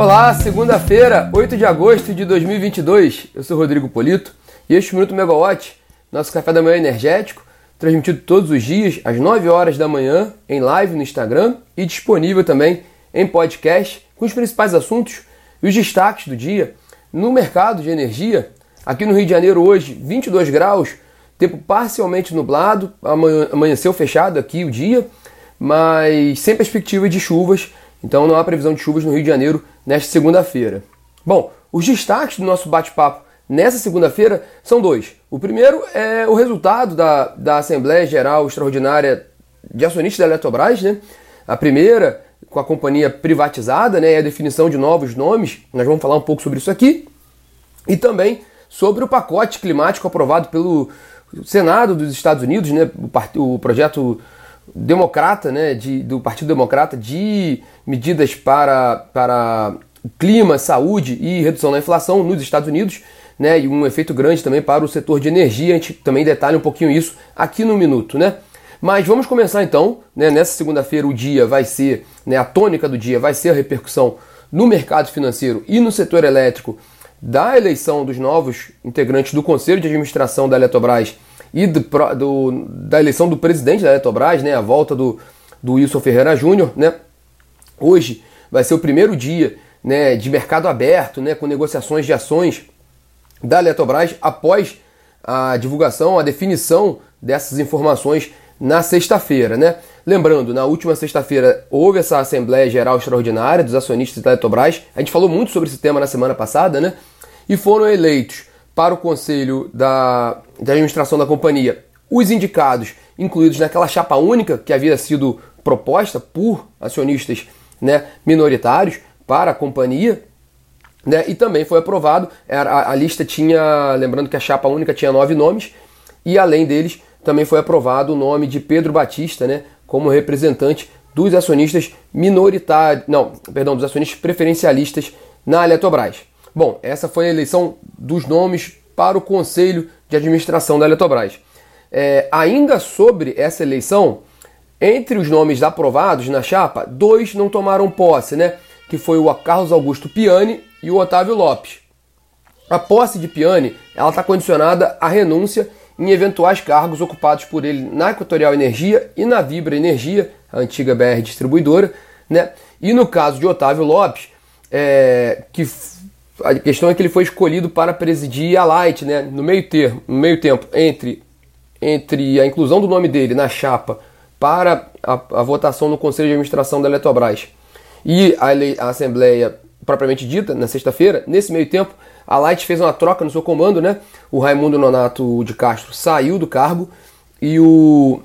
Olá, segunda-feira, 8 de agosto de 2022. Eu sou Rodrigo Polito e este Minuto Megawatt, nosso café da manhã energético, transmitido todos os dias às 9 horas da manhã em live no Instagram e disponível também em podcast com os principais assuntos e os destaques do dia no mercado de energia. Aqui no Rio de Janeiro hoje, 22 graus, tempo parcialmente nublado, amanheceu fechado aqui o dia, mas sem perspectiva de chuvas, então não há previsão de chuvas no Rio de Janeiro nesta segunda-feira. Bom, os destaques do nosso bate-papo nessa segunda-feira são dois. O primeiro é o resultado da, da Assembleia Geral Extraordinária de Acionistas da Eletrobras, né? A primeira com a companhia privatizada, né? E a definição de novos nomes. Nós vamos falar um pouco sobre isso aqui. E também sobre o pacote climático aprovado pelo Senado dos Estados Unidos, né? O, o projeto democrata, né, de, do Partido Democrata, de medidas para, para clima, saúde e redução da inflação nos Estados Unidos, né, e um efeito grande também para o setor de energia. A gente também detalha um pouquinho isso aqui no minuto, né? Mas vamos começar então, né, nessa segunda-feira o dia vai ser, né, a tônica do dia vai ser a repercussão no mercado financeiro e no setor elétrico da eleição dos novos integrantes do Conselho de Administração da Eletrobras e do, da eleição do presidente da Eletrobras, né, a volta do, do Wilson Ferreira Júnior, né, hoje vai ser o primeiro dia né, de mercado aberto, né, com negociações de ações da Eletrobras após a divulgação, a definição dessas informações na sexta-feira, né? Lembrando, na última sexta-feira houve essa Assembleia Geral Extraordinária dos acionistas da Eletrobras. A gente falou muito sobre esse tema na semana passada, né? E foram eleitos para o conselho da, da administração da companhia os indicados incluídos naquela chapa única que havia sido proposta por acionistas né, minoritários para a companhia. Né, e também foi aprovado. A, a lista tinha, lembrando que a chapa única tinha nove nomes, e além deles também foi aprovado o nome de Pedro Batista né, como representante dos acionistas minoritários, não, perdão, dos acionistas preferencialistas na Eletrobras. Bom, essa foi a eleição dos nomes para o Conselho de Administração da Eletrobras. É, ainda sobre essa eleição, entre os nomes aprovados na chapa, dois não tomaram posse, né? Que foi o Carlos Augusto Piani e o Otávio Lopes. A posse de Piani ela está condicionada à renúncia em eventuais cargos ocupados por ele na Equatorial Energia e na Vibra Energia, a antiga BR distribuidora, né? E no caso de Otávio Lopes, é, que a questão é que ele foi escolhido para presidir a Light, né? No meio termo, no meio tempo entre entre a inclusão do nome dele na chapa para a, a votação no Conselho de Administração da Eletrobras e a, a Assembleia propriamente dita na sexta-feira, nesse meio tempo a Light fez uma troca no seu comando, né? O Raimundo Nonato de Castro saiu do cargo e o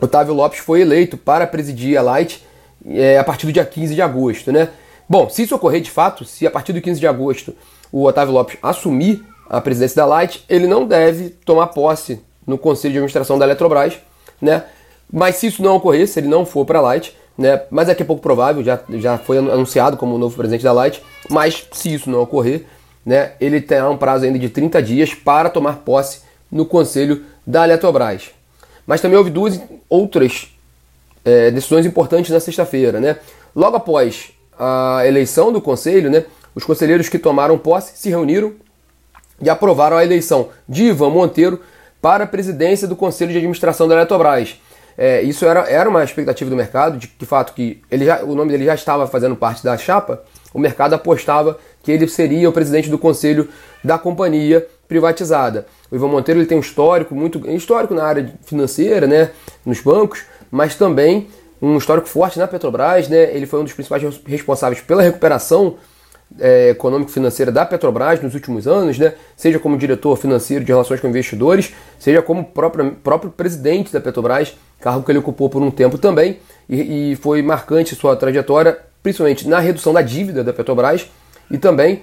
Otávio Lopes foi eleito para presidir a Light é, a partir do dia 15 de agosto, né? Bom, se isso ocorrer de fato, se a partir do 15 de agosto o Otávio Lopes assumir a presidência da Light, ele não deve tomar posse no conselho de administração da Eletrobras, né? Mas se isso não ocorrer, se ele não for para a Light, né? Mas é é pouco provável, já, já foi anunciado como o novo presidente da Light, mas se isso não ocorrer, né, ele terá um prazo ainda de 30 dias para tomar posse no conselho da Eletrobras. Mas também houve duas outras é, decisões importantes na sexta-feira, né? Logo após a eleição do conselho, né, os conselheiros que tomaram posse se reuniram e aprovaram a eleição de Ivan Monteiro para a presidência do conselho de administração da Eletrobras. É, isso era, era uma expectativa do mercado, de, de fato que ele já, o nome dele já estava fazendo parte da chapa, o mercado apostava que ele seria o presidente do conselho da companhia privatizada. O Ivan Monteiro ele tem um histórico muito histórico na área financeira, né, nos bancos, mas também um histórico forte na Petrobras, né? Ele foi um dos principais responsáveis pela recuperação é, econômico-financeira da Petrobras nos últimos anos, né? Seja como diretor financeiro de relações com investidores, seja como próprio, próprio presidente da Petrobras, cargo que ele ocupou por um tempo também, e, e foi marcante sua trajetória, principalmente na redução da dívida da Petrobras e também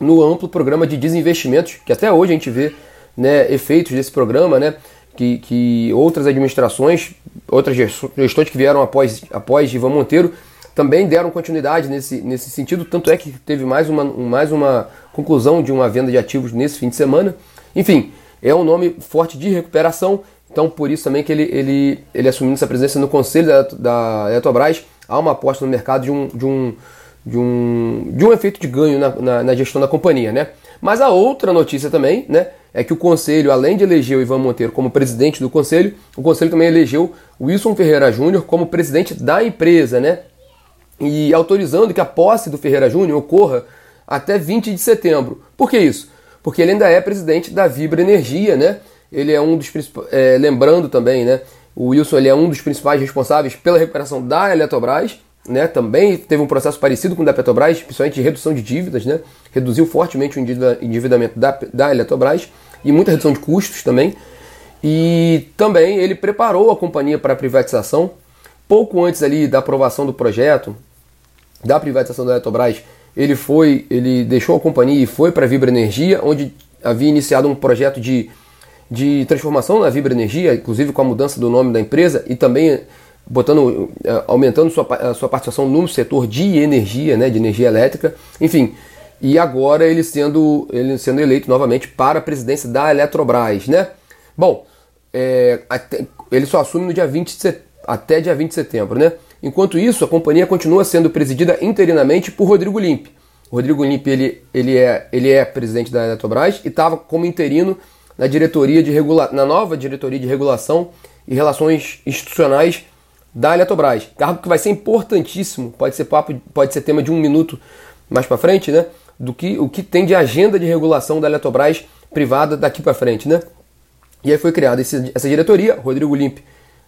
no amplo programa de desinvestimentos, que até hoje a gente vê né, efeitos desse programa, né? Que, que outras administrações, outras gestões que vieram após, após Ivan Monteiro também deram continuidade nesse, nesse sentido, tanto é que teve mais uma, mais uma conclusão de uma venda de ativos nesse fim de semana. Enfim, é um nome forte de recuperação, então por isso também que ele, ele, ele assumindo essa presença no conselho da, da Eletrobras, há uma aposta no mercado de um, de um, de um, de um efeito de ganho na, na, na, gestão da companhia, né? Mas a outra notícia também, né, é que o Conselho, além de eleger o Ivan Monteiro como presidente do Conselho, o Conselho também elegeu Wilson Ferreira Júnior como presidente da empresa, né? E autorizando que a posse do Ferreira Júnior ocorra até 20 de setembro. Por que isso? Porque ele ainda é presidente da Vibra Energia, né? Ele é um dos principais, é, lembrando também, né? O Wilson ele é um dos principais responsáveis pela recuperação da Eletrobras, né? Também teve um processo parecido com o da Petrobras, principalmente de redução de dívidas, né? Reduziu fortemente o endividamento da, da Eletrobras e muita redução de custos também. E também ele preparou a companhia para a privatização. Pouco antes ali da aprovação do projeto da privatização da Eletrobras, ele foi, ele deixou a companhia e foi para a Vibra Energia, onde havia iniciado um projeto de, de transformação na Vibra Energia, inclusive com a mudança do nome da empresa e também botando, eh, aumentando sua, sua participação no setor de energia, né, de energia elétrica, enfim. E agora ele sendo, ele sendo eleito novamente para a presidência da Eletrobras, né? Bom, é, até, ele só assume no dia 20 de, até dia 20 de setembro, né? Enquanto isso, a companhia continua sendo presidida interinamente por Rodrigo Limpe. O Rodrigo Limpe ele, ele, é, ele é presidente da Eletrobras e estava como interino na diretoria de regula na nova diretoria de regulação e relações institucionais da Eletrobras. Cargo que vai ser importantíssimo, pode ser papo, pode ser tema de um minuto mais para frente, né? Do que o que tem de agenda de regulação da Eletrobras privada daqui para frente, né? E aí foi criada essa diretoria, Rodrigo Limpe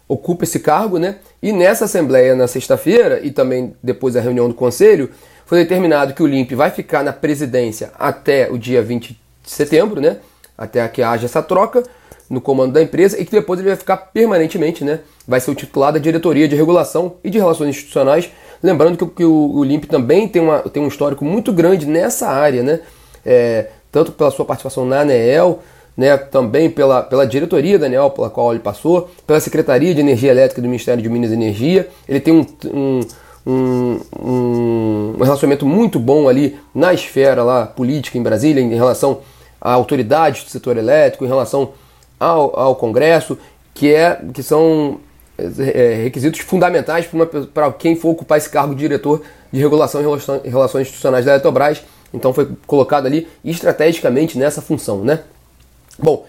ocupa esse cargo, né? E nessa assembleia na sexta-feira e também depois da reunião do conselho, foi determinado que o Limpe vai ficar na presidência até o dia 20 de setembro, né? Até que haja essa troca no comando da empresa e que depois ele vai ficar permanentemente, né? Vai ser o titular da diretoria de regulação e de relações institucionais. Limbrando que, que o, o Limpe também tem, uma, tem um histórico muito grande nessa área, né? É, tanto pela sua participação na ANEEL, né, também pela, pela diretoria da ANEL, pela qual ele passou, pela Secretaria de Energia Elétrica do Ministério de Minas e Energia. Ele tem um, um, um, um relacionamento muito bom ali na esfera lá, política em Brasília, em relação a autoridades do setor elétrico, em relação ao, ao Congresso, que, é, que são requisitos fundamentais para quem for ocupar esse cargo de diretor de regulação e relações institucionais da Eletrobras. Então foi colocado ali estrategicamente nessa função, né? Bom,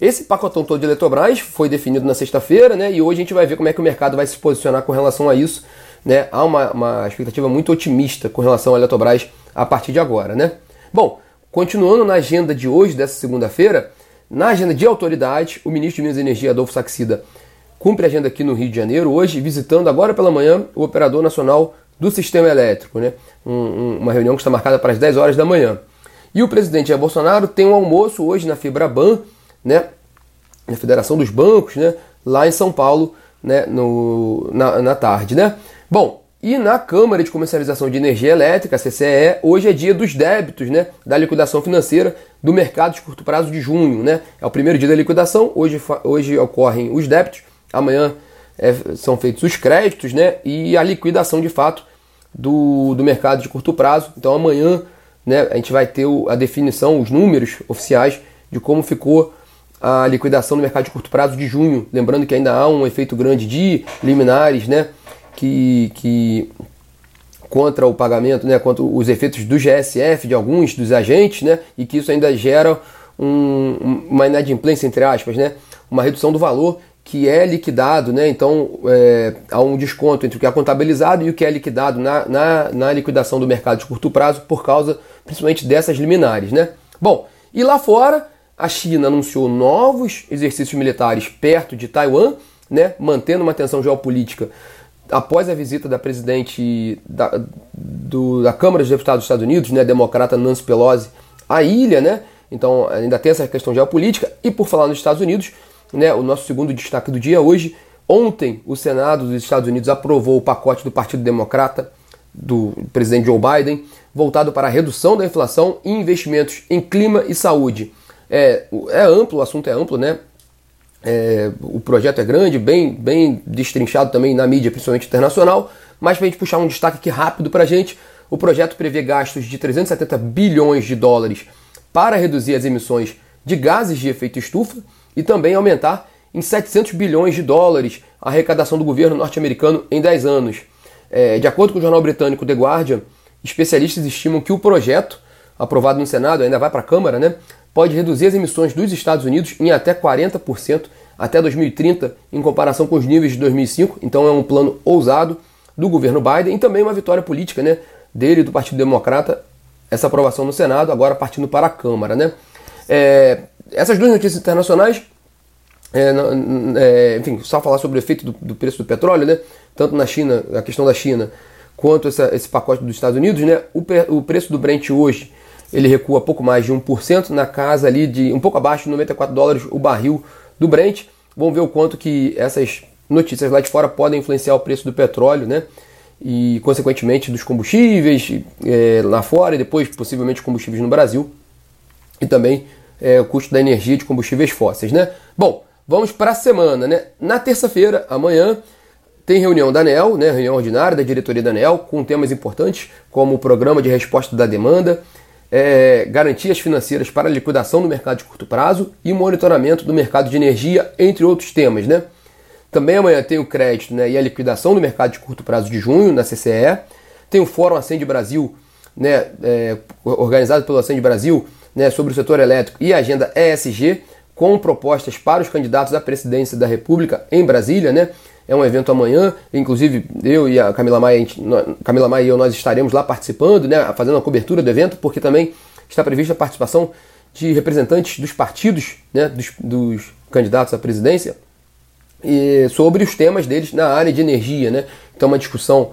esse pacotão todo de Eletrobras foi definido na sexta-feira, né? E hoje a gente vai ver como é que o mercado vai se posicionar com relação a isso. Né? Há uma, uma expectativa muito otimista com relação à Eletrobras a partir de agora, né? Bom, continuando na agenda de hoje, dessa segunda-feira, na agenda de autoridades, o ministro de Minas e Energia, Adolfo Saxida, cumpre agenda aqui no Rio de Janeiro, hoje visitando agora pela manhã o operador nacional do sistema elétrico, né? Um, um, uma reunião que está marcada para as 10 horas da manhã. E o presidente Jair Bolsonaro tem um almoço hoje na Fibraban, né, na Federação dos Bancos, né, lá em São Paulo, né, no, na, na tarde. Né? Bom, e na Câmara de Comercialização de Energia Elétrica, CCE, hoje é dia dos débitos, né, da liquidação financeira do mercado de curto prazo de junho. Né? É o primeiro dia da liquidação, hoje, hoje ocorrem os débitos, amanhã é, são feitos os créditos né, e a liquidação de fato do, do mercado de curto prazo. Então amanhã né, a gente vai ter a definição, os números oficiais de como ficou a liquidação no mercado de curto prazo de junho. Lembrando que ainda há um efeito grande de liminares, né, que, que contra o pagamento, né, contra os efeitos do GSF de alguns dos agentes, né, e que isso ainda gera um, uma inadimplência, entre aspas, né, uma redução do valor que é liquidado, né? Então é, há um desconto entre o que é contabilizado e o que é liquidado na, na, na liquidação do mercado de curto prazo por causa principalmente dessas liminares, né? Bom, e lá fora a China anunciou novos exercícios militares perto de Taiwan, né? Mantendo uma tensão geopolítica após a visita da presidente da, do, da Câmara dos Deputados dos Estados Unidos, né? Democrata Nancy Pelosi, à ilha, né? Então ainda tem essa questão geopolítica e por falar nos Estados Unidos né, o nosso segundo destaque do dia hoje. Ontem, o Senado dos Estados Unidos aprovou o pacote do Partido Democrata, do presidente Joe Biden, voltado para a redução da inflação e investimentos em clima e saúde. É, é amplo, o assunto é amplo, né? É, o projeto é grande, bem, bem destrinchado também na mídia, principalmente internacional. Mas para a gente puxar um destaque aqui rápido para a gente, o projeto prevê gastos de 370 bilhões de dólares para reduzir as emissões de gases de efeito estufa e também aumentar em 700 bilhões de dólares a arrecadação do governo norte-americano em 10 anos. É, de acordo com o jornal britânico The Guardian, especialistas estimam que o projeto, aprovado no Senado, ainda vai para a Câmara, né, pode reduzir as emissões dos Estados Unidos em até 40% até 2030, em comparação com os níveis de 2005. Então é um plano ousado do governo Biden e também uma vitória política né, dele e do Partido Democrata, essa aprovação no Senado, agora partindo para a Câmara. Né? É, essas duas notícias internacionais, é, é, enfim, só falar sobre o efeito do, do, preço do petróleo, né? tanto na China, a questão da China, quanto essa, esse pacote dos Estados Unidos, né? o, o preço do Brent hoje ele recua pouco mais de 1%, na casa ali de um pouco abaixo de 94 dólares o barril do Brent. Vamos ver o quanto que essas notícias lá de fora podem influenciar o preço do petróleo, né? E, consequentemente, dos combustíveis é, lá fora e depois, possivelmente, combustíveis no Brasil. E também é, o custo da energia de combustíveis fósseis, né? Bom, vamos para a semana, né? Na terça-feira, amanhã, tem reunião da ANEL, né? Reunião ordinária da diretoria da ANEL, com temas importantes como o programa de resposta da demanda, é, garantias financeiras para a liquidação do mercado de curto prazo e monitoramento do mercado de energia, entre outros temas. Né? Também amanhã tem o crédito né, e a liquidação do mercado de curto prazo de junho na CCE. Tem o Fórum Acende Brasil, né, é, organizado pelo Acende Brasil, né, sobre o setor elétrico e a agenda ESG, com propostas para os candidatos à presidência da República em Brasília. Né? É um evento amanhã, inclusive eu e a Camila Maia, a gente, Camila Maia e eu nós estaremos lá participando, né, fazendo a cobertura do evento, porque também está prevista a participação de representantes dos partidos, né, dos, dos candidatos à presidência, e sobre os temas deles na área de energia. Né? Então, uma discussão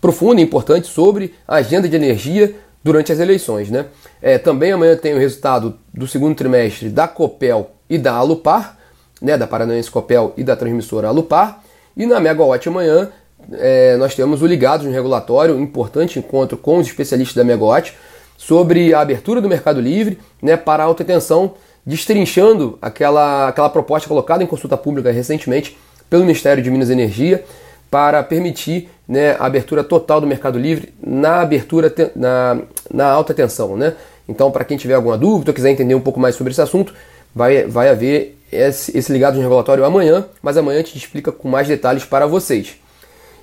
profunda e importante sobre a agenda de energia durante as eleições. Né? É, também amanhã tem o resultado do segundo trimestre da Copel e da Alupar, né, da Paranaense Copel e da transmissora Alupar. E na Megawatt amanhã é, nós temos o Ligados no Regulatório, um importante encontro com os especialistas da Megawatt sobre a abertura do mercado livre né, para a alta tensão, destrinchando aquela, aquela proposta colocada em consulta pública recentemente pelo Ministério de Minas e Energia para permitir né, a abertura total do mercado livre na abertura na, na alta tensão. Né? Então, para quem tiver alguma dúvida ou quiser entender um pouco mais sobre esse assunto, vai, vai haver esse, esse ligado no regulatório amanhã, mas amanhã a gente explica com mais detalhes para vocês.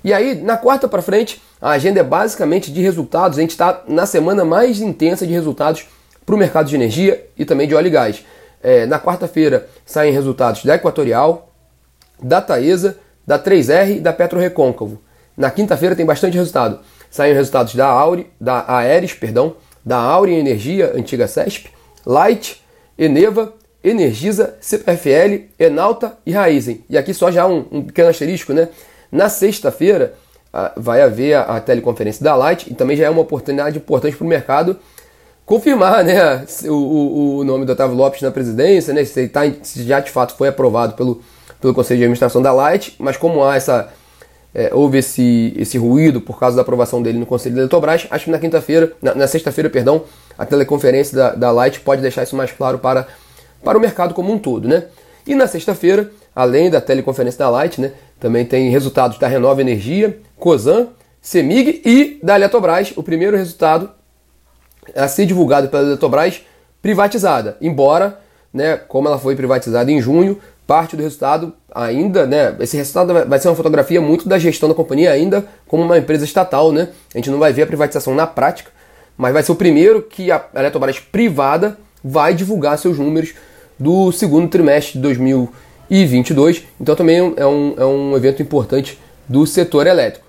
E aí, na quarta para frente, a agenda é basicamente de resultados. A gente está na semana mais intensa de resultados para o mercado de energia e também de óleo e gás. É, na quarta-feira saem resultados da Equatorial, da Taesa, da 3R e da Petro Recôncavo. Na quinta-feira tem bastante resultado. Saem resultados da Aure, da Aeres, perdão, da Aure Energia, antiga CESP, Light, Eneva Energisa, CPFL, Enalta e Raizen. E aqui só já um, um pequeno asterisco, né? Na sexta-feira vai haver a, a, teleconferência da Light e também já é uma oportunidade importante para o mercado confirmar né, o, o, o, nome do Otávio Lopes na presidência, né, se, tá, se já de fato foi aprovado pelo, pelo Conselho de Administração da Light, mas como há essa, é, houve esse, esse ruído por causa da aprovação dele no Conselho da Eletrobras, acho que na quinta-feira, na, na sexta-feira, perdão, a teleconferência da, da Light pode deixar isso mais claro para para o mercado como um todo, né? E na sexta-feira, além da teleconferência da Light, né, também tem resultados da Renova Energia, Cosan, Semig e da Eletrobras, o primeiro resultado a ser divulgado pela Eletrobras privatizada, embora, né, como ela foi privatizada em junho, parte do resultado ainda, né, esse resultado vai ser uma fotografia muito da gestão da companhia ainda como uma empresa estatal, né? A gente não vai ver a privatização na prática, mas vai ser o primeiro que a Eletrobras privada vai divulgar seus números do segundo trimestre de 2022. Então também é um, é um evento importante do setor elétrico.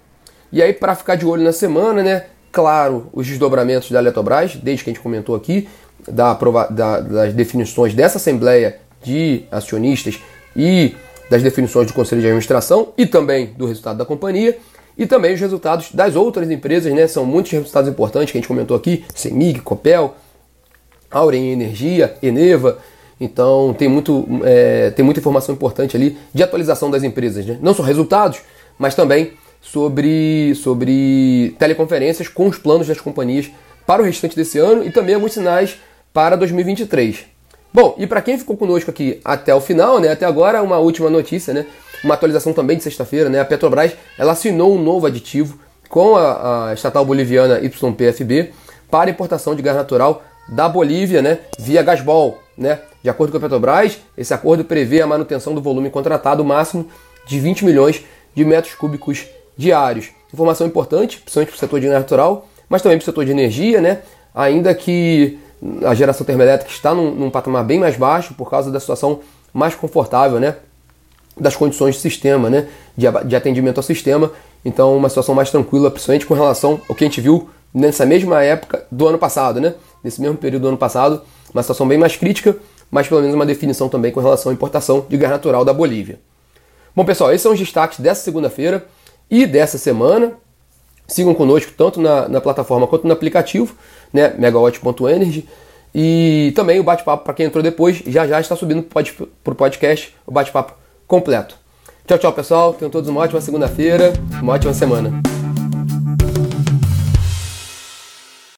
E aí, para ficar de olho na semana, né? Claro, os desdobramentos da Eletrobras, desde que a gente comentou aqui, da, da, das definições dessa Assembleia de Acionistas e das definições do Conselho de Administração e também do resultado da companhia e também os resultados das outras empresas, né? São muitos resultados importantes que a gente comentou aqui, Semig, Copel, Auren Energia, Eneva, então tem, muito, é, tem muita informação importante ali de atualização das empresas, né? não só resultados, mas também sobre, sobre teleconferências com os planos das companhias para o restante desse ano e também alguns sinais para 2023. Bom, e para quem ficou conosco aqui até o final, né, até agora, uma última notícia, né, uma atualização também de sexta-feira, né, a Petrobras ela assinou um novo aditivo com a, a estatal boliviana YPFB para importação de gás natural da Bolívia, né, via Gasbol, né? De acordo com a Petrobras, esse acordo prevê a manutenção do volume contratado máximo de 20 milhões de metros cúbicos diários. Informação importante, principalmente para o setor de gás natural, mas também para o setor de energia, né? ainda que a geração termoelétrica está num, num, patamar bem mais baixo por causa da situação mais confortável, né? das condições de sistema, né? de, de atendimento ao sistema, então uma situação mais tranquila, principalmente com relação ao que a gente viu nessa mesma época do ano passado, né? nesse mesmo período do ano passado, uma situação bem mais crítica, mas pelo menos uma definição também com relação à importação de gás natural da Bolívia. Bom, pessoal, esses são os destaques dessa segunda-feira e dessa semana. Sigam conosco tanto na, na plataforma quanto no aplicativo, né, megawatt.energy. E também o bate-papo, para quem entrou depois, já já está subindo para o podcast o bate-papo completo. Tchau, tchau, pessoal. Tenham todos uma ótima segunda-feira, uma ótima semana.